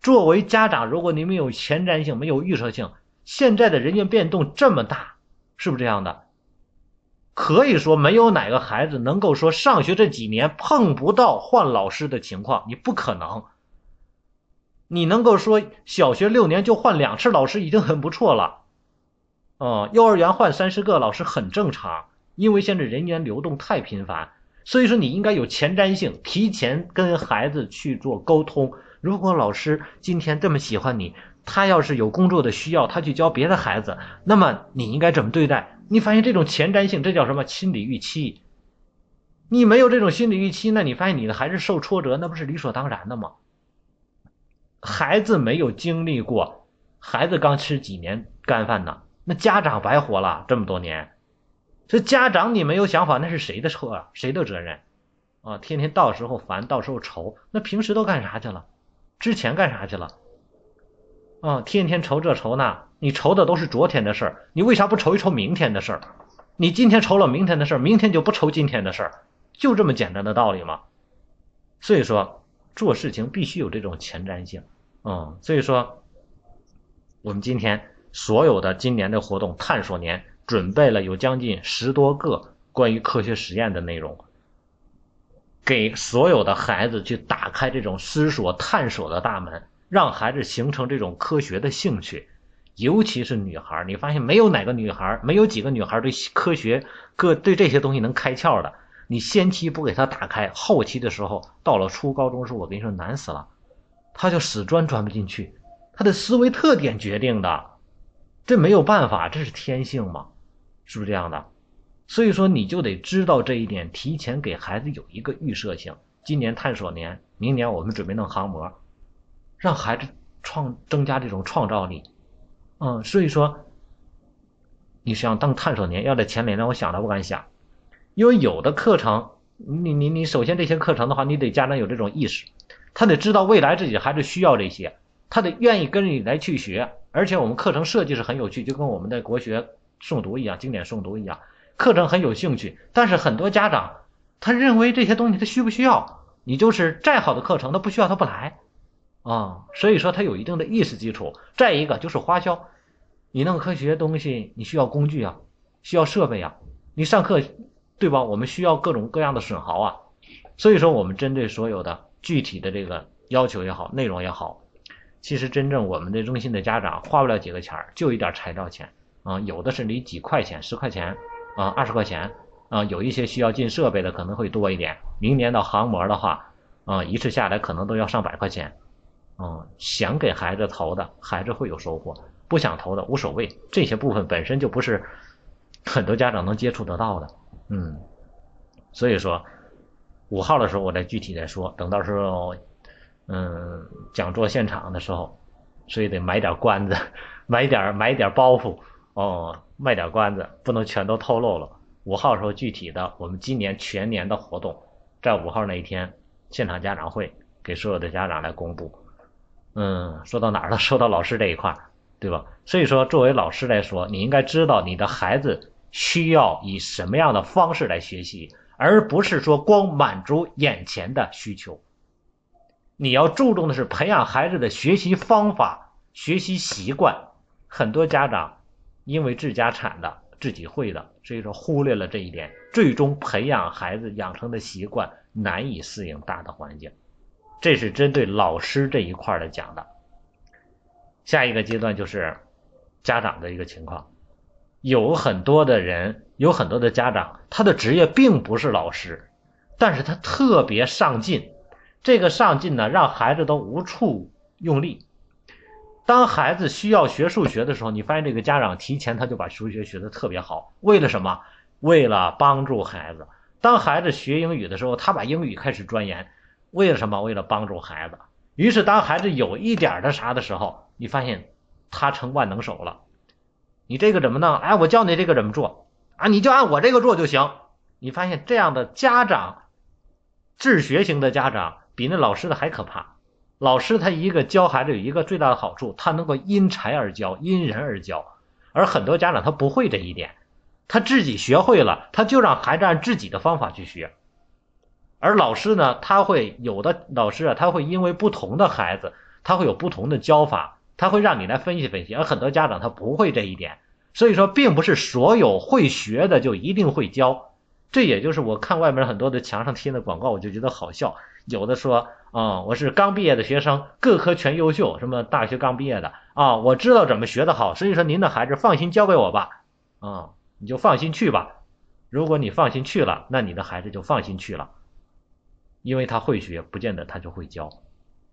作为家长，如果你没有前瞻性，没有预测性，现在的人员变动这么大，是不是这样的？可以说没有哪个孩子能够说上学这几年碰不到换老师的情况，你不可能。你能够说小学六年就换两次老师已经很不错了。哦，幼儿园换三十个老师很正常，因为现在人员流动太频繁，所以说你应该有前瞻性，提前跟孩子去做沟通。如果老师今天这么喜欢你，他要是有工作的需要，他去教别的孩子，那么你应该怎么对待？你发现这种前瞻性，这叫什么心理预期？你没有这种心理预期，那你发现你的孩子受挫折，那不是理所当然的吗？孩子没有经历过，孩子刚吃几年干饭呢？那家长白活了这么多年，这家长你没有想法，那是谁的错啊？谁的责任？啊，天天到时候烦，到时候愁，那平时都干啥去了？之前干啥去了？啊，天天愁这愁那，你愁的都是昨天的事儿，你为啥不愁一愁明天的事儿？你今天愁了明天的事儿，明天就不愁今天的事儿，就这么简单的道理吗？所以说，做事情必须有这种前瞻性，嗯，所以说，我们今天。所有的今年的活动探索年准备了有将近十多个关于科学实验的内容，给所有的孩子去打开这种思索探索的大门，让孩子形成这种科学的兴趣，尤其是女孩，你发现没有哪个女孩，没有几个女孩对科学各对这些东西能开窍的，你先期不给她打开，后期的时候到了初高中时候，我跟你说难死了，他就死钻钻不进去，他的思维特点决定的。这没有办法，这是天性嘛，是不是这样的？所以说你就得知道这一点，提前给孩子有一个预设性。今年探索年，明年我们准备弄航模，让孩子创增加这种创造力。嗯，所以说你想当探索年，要在前年让我想都不敢想，因为有的课程，你你你首先这些课程的话，你得家长有这种意识，他得知道未来自己孩子需要这些，他得愿意跟你来去学。而且我们课程设计是很有趣，就跟我们的国学诵读一样，经典诵读一样，课程很有兴趣。但是很多家长他认为这些东西他需不需要？你就是再好的课程，他不需要他不来啊。所以说它有一定的意识基础。再一个就是花销，你弄科学东西你需要工具啊，需要设备啊，你上课对吧？我们需要各种各样的损耗啊。所以说我们针对所有的具体的这个要求也好，内容也好。其实真正我们的中心的家长花不了几个钱儿，就一点材料钱啊，有的是你几块钱、十块钱啊、二十块钱啊，有一些需要进设备的可能会多一点。明年到航模的话啊，一次下来可能都要上百块钱啊。想给孩子投的，孩子会有收获；不想投的无所谓，这些部分本身就不是很多家长能接触得到的。嗯，所以说五号的时候我再具体再说，等到时候。嗯，讲座现场的时候，所以得买点关子，买点买点包袱哦，卖点关子，不能全都透露了。五号时候具体的，我们今年全年的活动，在五号那一天现场家长会给所有的家长来公布。嗯，说到哪儿了？说到老师这一块，对吧？所以说，作为老师来说，你应该知道你的孩子需要以什么样的方式来学习，而不是说光满足眼前的需求。你要注重的是培养孩子的学习方法、学习习惯。很多家长因为自家产的自己会的，所以说忽略了这一点，最终培养孩子养成的习惯难以适应大的环境。这是针对老师这一块的讲的。下一个阶段就是家长的一个情况，有很多的人，有很多的家长，他的职业并不是老师，但是他特别上进。这个上进呢，让孩子都无处用力。当孩子需要学数学的时候，你发现这个家长提前他就把数学学的特别好，为了什么？为了帮助孩子。当孩子学英语的时候，他把英语开始钻研，为了什么？为了帮助孩子。于是当孩子有一点的啥的时候，你发现他成万能手了。你这个怎么弄？哎，我教你这个怎么做啊？你就按我这个做就行。你发现这样的家长，自学型的家长。比那老师的还可怕。老师他一个教孩子有一个最大的好处，他能够因材而教，因人而教。而很多家长他不会这一点，他自己学会了，他就让孩子按自己的方法去学。而老师呢，他会有的老师啊，他会因为不同的孩子，他会有不同的教法，他会让你来分析分析。而很多家长他不会这一点，所以说并不是所有会学的就一定会教。这也就是我看外面很多的墙上贴的广告，我就觉得好笑。有的说啊，我是刚毕业的学生，各科全优秀，什么大学刚毕业的啊，我知道怎么学的好，所以说您的孩子放心交给我吧，啊，你就放心去吧。如果你放心去了，那你的孩子就放心去了，因为他会学，不见得他就会教。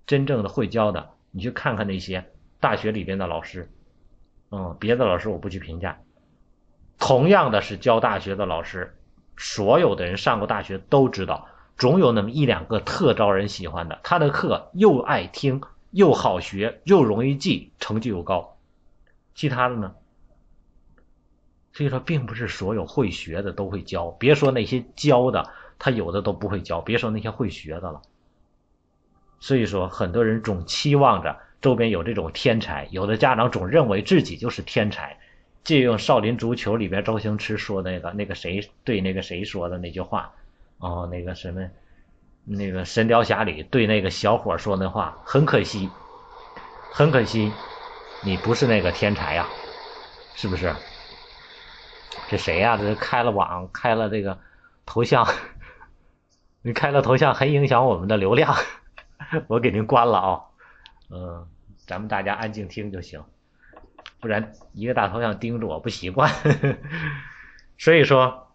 真正的会教的，你去看看那些大学里边的老师，嗯，别的老师我不去评价，同样的是教大学的老师，所有的人上过大学都知道。总有那么一两个特招人喜欢的，他的课又爱听，又好学，又容易记，成绩又高。其他的呢？所以说，并不是所有会学的都会教。别说那些教的，他有的都不会教。别说那些会学的了。所以说，很多人总期望着周边有这种天才，有的家长总认为自己就是天才。借用《少林足球》里边周星驰说的那个那个谁对那个谁说的那句话。哦，那个什么，那个《神雕侠侣》对那个小伙说那话，很可惜，很可惜，你不是那个天才呀，是不是？这谁呀？这开了网，开了这个头像，你开了头像很影响我们的流量，我给您关了啊。嗯，咱们大家安静听就行，不然一个大头像盯着我不习惯。所以说，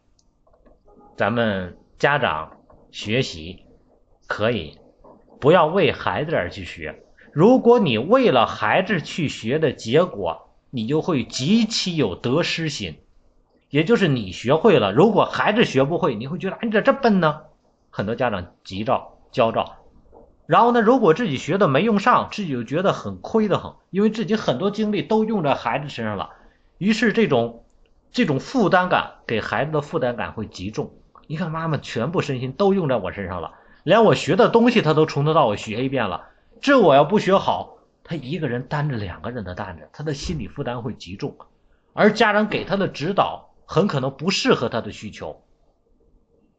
咱们。家长学习可以不要为孩子而去学，如果你为了孩子去学的结果，你就会极其有得失心，也就是你学会了，如果孩子学不会，你会觉得你咋这笨呢？很多家长急躁焦躁，然后呢，如果自己学的没用上，自己就觉得很亏的很，因为自己很多精力都用在孩子身上了，于是这种这种负担感给孩子的负担感会极重。你看，妈妈全部身心都用在我身上了，连我学的东西他都从头到尾学一遍了。这我要不学好，他一个人担着两个人的担子，他的心理负担会极重。而家长给他的指导很可能不适合他的需求。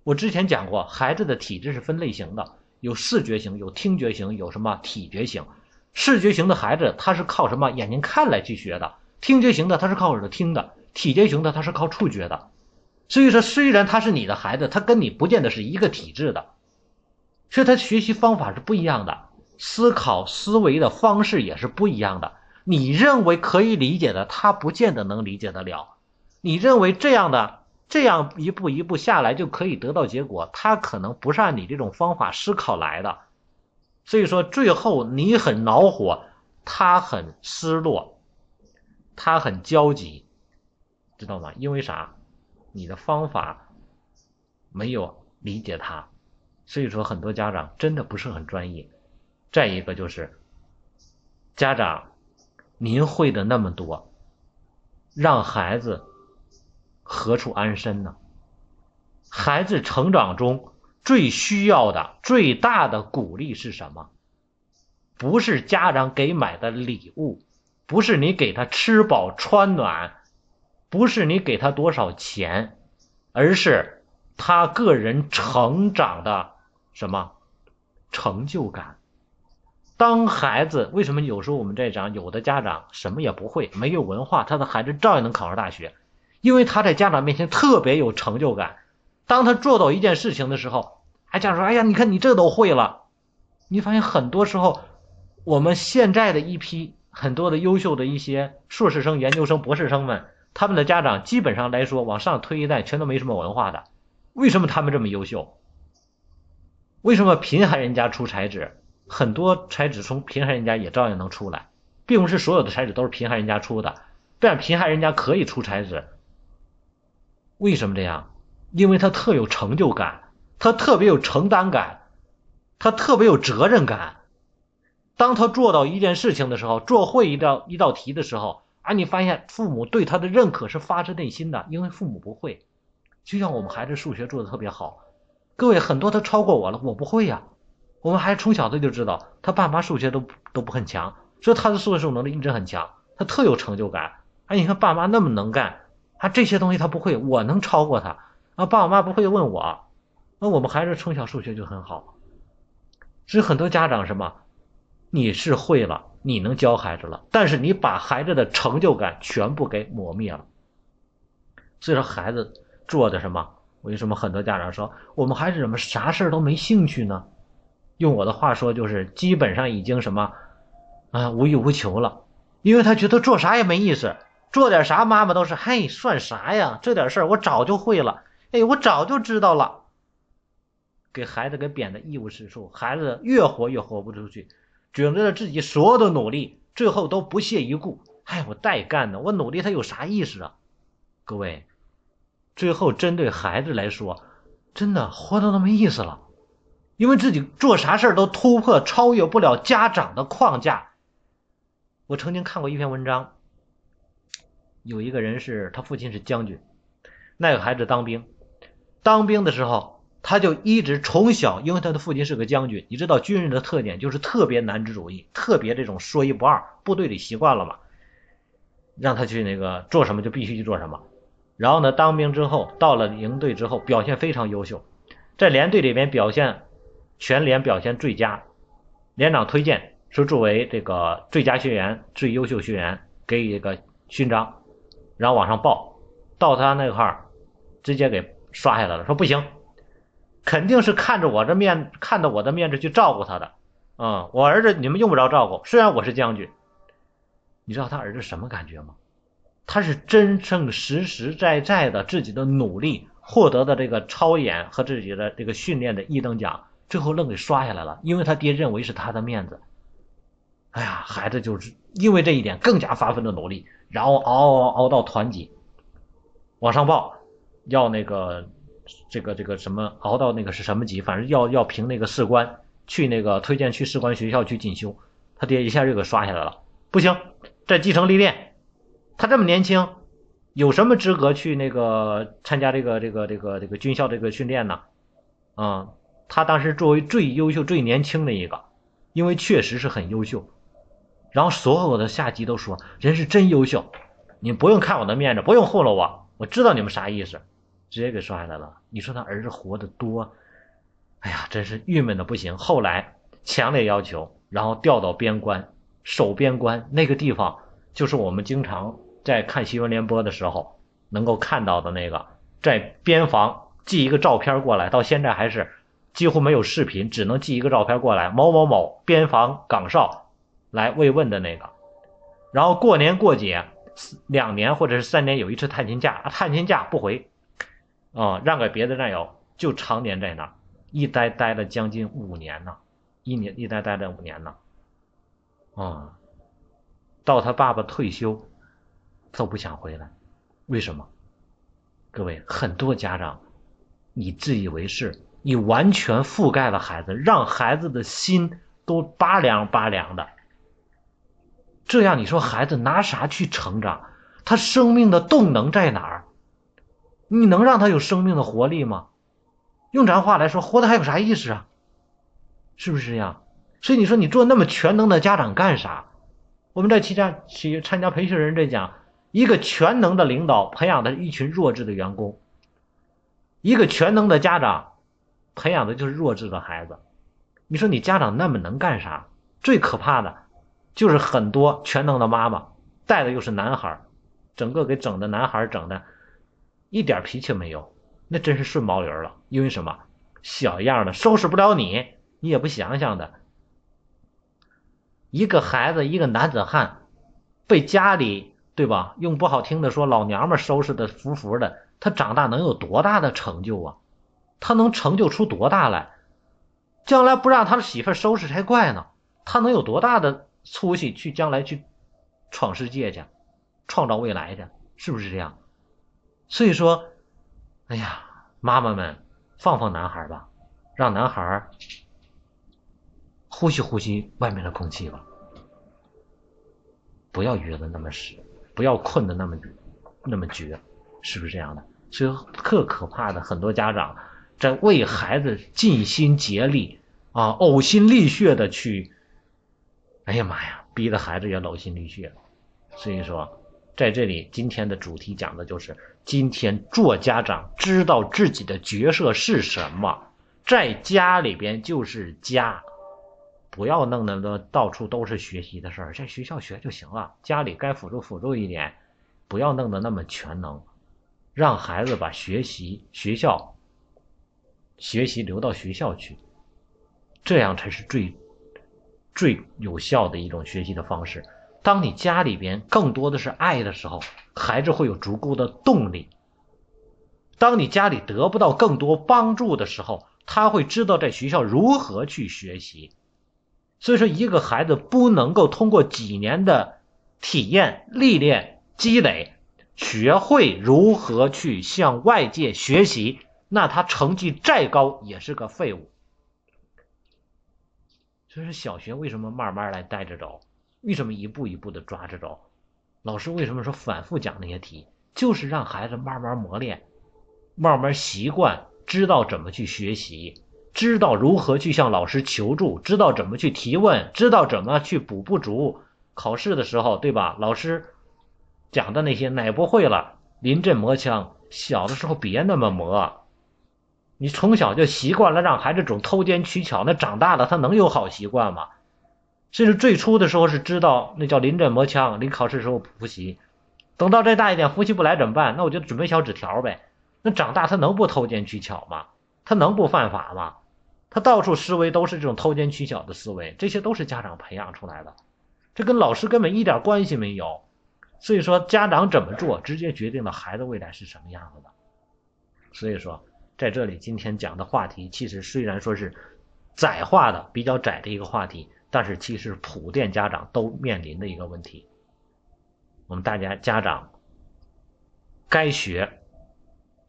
我之前讲过，孩子的体质是分类型的，有视觉型，有听觉型，有什么体觉型。视觉型的孩子他是靠什么眼睛看来去学的，听觉型的他是靠耳朵听的，体觉型的他是靠触觉的。所以说，虽然他是你的孩子，他跟你不见得是一个体质的，所以他学习方法是不一样的，思考思维的方式也是不一样的。你认为可以理解的，他不见得能理解得了；你认为这样的，这样一步一步下来就可以得到结果，他可能不是按你这种方法思考来的。所以说，最后你很恼火，他很失落，他很焦急，知道吗？因为啥？你的方法没有理解他，所以说很多家长真的不是很专业。再一个就是家长，您会的那么多，让孩子何处安身呢？孩子成长中最需要的、最大的鼓励是什么？不是家长给买的礼物，不是你给他吃饱穿暖。不是你给他多少钱，而是他个人成长的什么成就感。当孩子为什么有时候我们在讲，有的家长什么也不会，没有文化，他的孩子照样能考上大学，因为他在家长面前特别有成就感。当他做到一件事情的时候，哎，家长说：“哎呀，你看你这都会了。”你发现很多时候，我们现在的一批很多的优秀的一些硕士生、研究生、博士生们，他们的家长基本上来说，往上推一代全都没什么文化的。为什么他们这么优秀？为什么贫寒人家出才子，很多才子从贫寒人家也照样能出来，并不是所有的才子都是贫寒人家出的，但贫寒人家可以出才子。为什么这样？因为他特有成就感，他特别有承担感，他特别有责任感。当他做到一件事情的时候，做会一道一道题的时候，啊，你发现父母对他的认可是发自内心的，因为父母不会。就像我们孩子数学做的特别好，各位很多他超过我了，我不会呀。我们孩子从小他就知道，他爸妈数学都都不很强，所以他的数学能力一直很强，他特有成就感。哎，你看爸妈那么能干，啊，这些东西他不会，我能超过他。啊，爸爸妈妈不会问我，那我们孩子从小数学就很好。所以很多家长什么，你是会了，你能教孩子了，但是你把孩子的成就感全部给磨灭了。所以说孩子做的什么？为什么很多家长说我们孩子怎么啥事都没兴趣呢？用我的话说就是基本上已经什么啊无欲无求了，因为他觉得做啥也没意思，做点啥妈妈都是嘿算啥呀？这点事儿我早就会了。哎，我早就知道了，给孩子给贬得一无是处，孩子越活越活不出去，觉得自己所有的努力最后都不屑一顾。哎，我带干的，我努力他有啥意思啊？各位，最后针对孩子来说，真的活的都没意思了，因为自己做啥事都突破超越不了家长的框架。我曾经看过一篇文章，有一个人是他父亲是将军，那个孩子当兵。当兵的时候，他就一直从小，因为他的父亲是个将军，你知道军人的特点就是特别男子主义，特别这种说一不二，部队里习惯了嘛，让他去那个做什么就必须去做什么。然后呢，当兵之后到了营队之后，表现非常优秀，在连队里面表现全连表现最佳，连长推荐说作为这个最佳学员、最优秀学员给一个勋章，然后往上报，到他那块儿直接给。刷下来了，说不行，肯定是看着我这面，看着我的面子去照顾他的，啊，我儿子你们用不着照顾，虽然我是将军，你知道他儿子什么感觉吗？他是真正实实在在的自己的努力获得的这个超演和自己的这个训练的一等奖，最后愣给刷下来了，因为他爹认为是他的面子，哎呀，孩子就是因为这一点更加发奋的努力，然后熬熬熬到团级往上报。要那个，这个这个什么熬到那个是什么级？反正要要评那个士官，去那个推荐去士官学校去进修。他爹一下就给刷下来了，不行，再继承历练。他这么年轻，有什么资格去那个参加这个这个这个这个军校这个训练呢？啊，他当时作为最优秀、最年轻的一个，因为确实是很优秀。然后所有的下级都说人是真优秀，你不用看我的面子，不用糊弄我，我知道你们啥意思。直接给刷下来了。你说他儿子活得多，哎呀，真是郁闷的不行。后来强烈要求，然后调到边关守边关那个地方，就是我们经常在看新闻联播的时候能够看到的那个，在边防寄一个照片过来，到现在还是几乎没有视频，只能寄一个照片过来，某某某边防岗哨来慰问的那个。然后过年过节，两年或者是三年有一次探亲假，探亲假不回。啊，让给别的战友，就常年在那儿一待待了将近五年呢，一年一待待了五年呢，啊，到他爸爸退休都不想回来，为什么？各位，很多家长，你自以为是，你完全覆盖了孩子，让孩子的心都拔凉拔凉的，这样你说孩子拿啥去成长？他生命的动能在哪儿？你能让他有生命的活力吗？用咱话来说，活的还有啥意思啊？是不是这样？所以你说你做那么全能的家长干啥？我们在其他去参加培训人在讲，一个全能的领导培养的一群弱智的员工，一个全能的家长培养的就是弱智的孩子。你说你家长那么能干啥？最可怕的，就是很多全能的妈妈带的又是男孩，整个给整的男孩整的。一点脾气没有，那真是顺毛驴了。因为什么？小样的，收拾不了你，你也不想想的。一个孩子，一个男子汉，被家里对吧？用不好听的说，老娘们收拾的服服的，他长大能有多大的成就啊？他能成就出多大来？将来不让他媳妇收拾才怪呢。他能有多大的出息去将来去闯世界去，创造未来去？是不是这样？所以说，哎呀，妈妈们放放男孩吧，让男孩呼吸呼吸外面的空气吧，不要约的那么死，不要困的那么那么绝，是不是这样的？所以特可怕的，很多家长在为孩子尽心竭力啊，呕心沥血的去，哎呀妈呀，逼得孩子也呕心沥血。所以说。在这里，今天的主题讲的就是：今天做家长知道自己的角色是什么，在家里边就是家，不要弄得都到处都是学习的事儿，在学校学就行了，家里该辅助辅助一点，不要弄得那么全能，让孩子把学习学校学习留到学校去，这样才是最最有效的一种学习的方式。当你家里边更多的是爱的时候，孩子会有足够的动力。当你家里得不到更多帮助的时候，他会知道在学校如何去学习。所以说，一个孩子不能够通过几年的体验、历练、积累，学会如何去向外界学习，那他成绩再高也是个废物。就是，小学为什么慢慢来带着走？为什么一步一步的抓着走？老师为什么说反复讲那些题？就是让孩子慢慢磨练，慢慢习惯，知道怎么去学习，知道如何去向老师求助，知道怎么去提问，知道怎么去补不足。考试的时候，对吧？老师讲的那些哪不会了？临阵磨枪。小的时候别那么磨，你从小就习惯了让孩子总偷奸取巧，那长大了他能有好习惯吗？甚至最初的时候是知道那叫临阵磨枪，临考试的时候复习，等到再大一点复习不来怎么办？那我就准备小纸条呗。那长大他能不偷奸取巧吗？他能不犯法吗？他到处思维都是这种偷奸取巧的思维，这些都是家长培养出来的，这跟老师根本一点关系没有。所以说家长怎么做，直接决定了孩子未来是什么样子的。所以说在这里今天讲的话题，其实虽然说是窄化的比较窄的一个话题。但是，其实普遍家长都面临的一个问题，我们大家家长该学，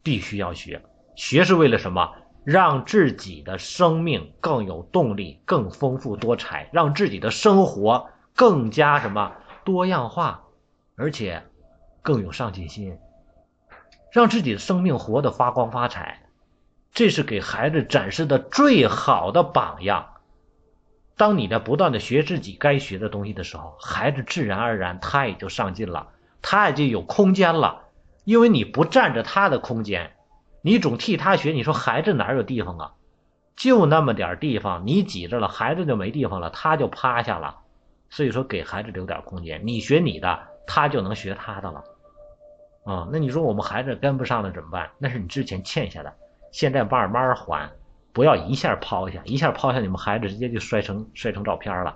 必须要学。学是为了什么？让自己的生命更有动力、更丰富多彩，让自己的生活更加什么多样化，而且更有上进心，让自己的生命活得发光发彩。这是给孩子展示的最好的榜样。当你在不断的学自己该学的东西的时候，孩子自然而然他也就上进了，他也就有空间了，因为你不占着他的空间，你总替他学，你说孩子哪有地方啊？就那么点地方，你挤着了，孩子就没地方了，他就趴下了。所以说，给孩子留点空间，你学你的，他就能学他的了。啊，那你说我们孩子跟不上了怎么办？那是你之前欠下的，现在慢慢还。不要一下抛下，一下抛下，你们孩子直接就摔成摔成照片了，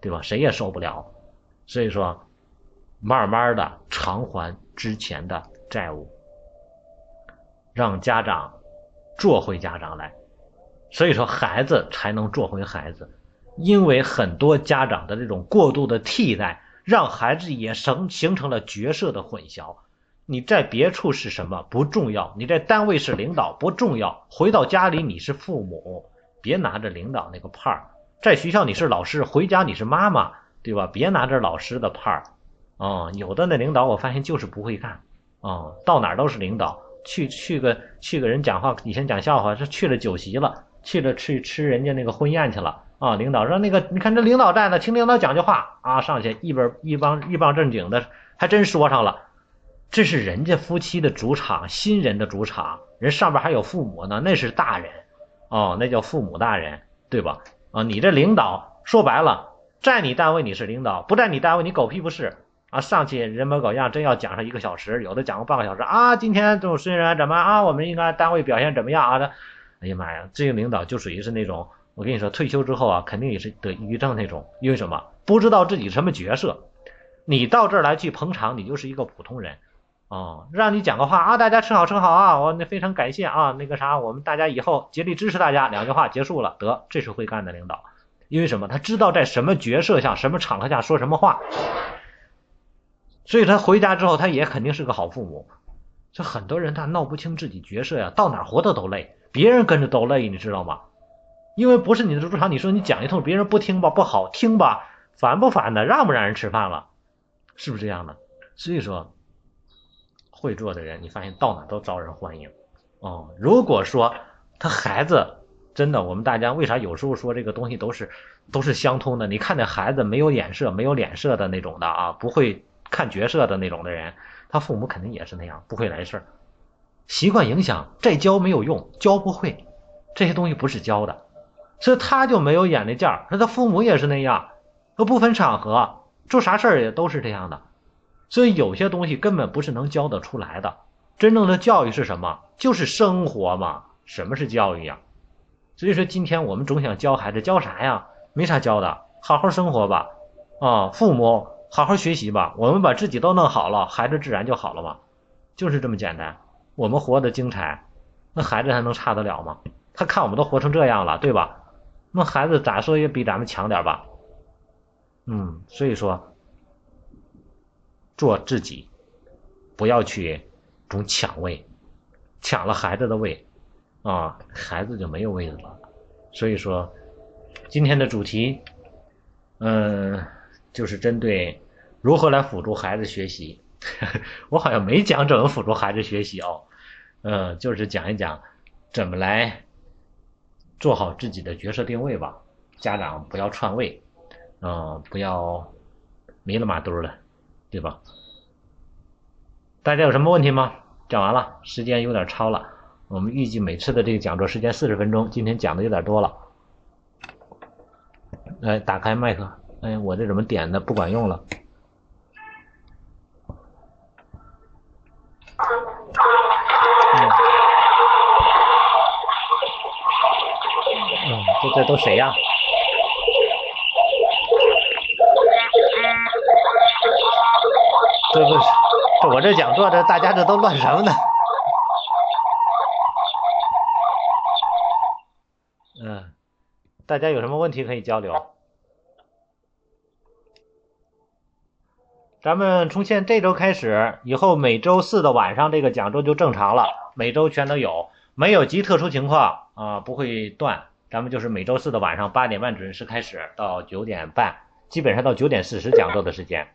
对吧？谁也受不了。所以说，慢慢的偿还之前的债务，让家长做回家长来。所以说，孩子才能做回孩子，因为很多家长的这种过度的替代，让孩子也形形成了角色的混淆。你在别处是什么不重要，你在单位是领导不重要，回到家里你是父母，别拿着领导那个派儿。在学校你是老师，回家你是妈妈，对吧？别拿着老师的派儿。啊，有的那领导我发现就是不会干，啊，到哪都是领导，去去个去个人讲话，以前讲笑话是去了酒席了，去了去吃人家那个婚宴去了，啊，领导说那个你看这领导在呢，听领导讲句话啊，上去一本一帮一帮正经的，还真说上了。这是人家夫妻的主场，新人的主场，人上边还有父母呢，那是大人，哦，那叫父母大人，对吧？啊，你这领导说白了，在你单位你是领导，不在你单位你狗屁不是，啊，上去人模狗样，真要讲上一个小时，有的讲个半个小时啊。今天这种新人怎么啊，我们应该单位表现怎么样啊？这，哎呀妈呀，这个领导就属于是那种，我跟你说，退休之后啊，肯定也是得抑郁症那种，因为什么？不知道自己什么角色。你到这儿来去捧场，你就是一个普通人啊。让你讲个话啊，大家吃好吃好啊，我那非常感谢啊，那个啥，我们大家以后竭力支持大家，两句话结束了，得，这是会干的领导。因为什么？他知道在什么角色下、什么场合下说什么话。所以他回家之后，他也肯定是个好父母。这很多人他闹不清自己角色呀，到哪活的都累，别人跟着都累，你知道吗？因为不是你的主场，你说你讲一通，别人不听吧，不好听吧，烦不烦的，让不让人吃饭了，是不是这样的？所以说，会做的人，你发现到哪都招人欢迎。哦，如果说他孩子真的，我们大家为啥有时候说这个东西都是都是相通的？你看那孩子没有眼色、没有脸色的那种的啊，不会。看角色的那种的人，他父母肯定也是那样，不会来事儿。习惯影响，再教没有用，教不会，这些东西不是教的，所以他就没有眼力劲儿。他父母也是那样，都不分场合，做啥事儿也都是这样的。所以有些东西根本不是能教得出来的。真正的教育是什么？就是生活嘛。什么是教育呀？所以说今天我们总想教孩子，教啥呀？没啥教的，好好生活吧。啊，父母。好好学习吧，我们把自己都弄好了，孩子自然就好了嘛，就是这么简单。我们活得精彩，那孩子还能差得了吗？他看我们都活成这样了，对吧？那孩子咋说也比咱们强点吧？嗯，所以说，做自己，不要去总抢位，抢了孩子的位，啊，孩子就没有位子了。所以说，今天的主题，嗯。就是针对如何来辅助孩子学习，我好像没讲怎么辅助孩子学习哦，嗯，就是讲一讲怎么来做好自己的角色定位吧。家长不要篡位，嗯，不要迷了马墩了，对吧？大家有什么问题吗？讲完了，时间有点超了，我们预计每次的这个讲座时间四十分钟，今天讲的有点多了。来，打开麦克。哎，我这怎么点的不管用了？嗯，这这都谁呀？这不是这我这讲座，这大家这都乱什么呢？嗯，大家有什么问题可以交流？咱们从现这周开始，以后每周四的晚上这个讲座就正常了，每周全都有，没有极特殊情况啊，不会断。咱们就是每周四的晚上八点半准时开始，到九点半，基本上到九点四十讲座的时间，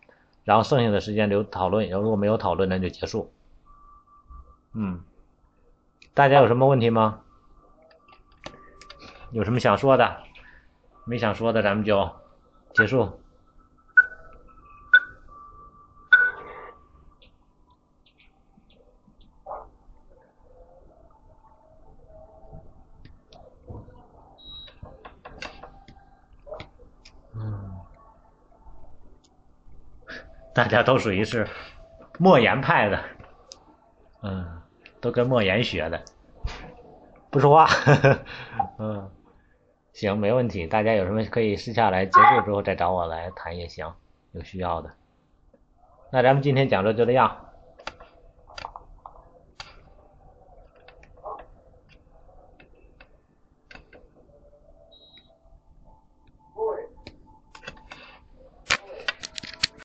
然后剩下的时间留讨论，如果没有讨论那就结束。嗯，大家有什么问题吗？有什么想说的？没想说的咱们就结束。大家都属于是莫言派的，嗯，都跟莫言学的，不说话，嗯，行，没问题。大家有什么可以私下来，结束之后再找我来谈也行，有需要的。那咱们今天讲座就这样。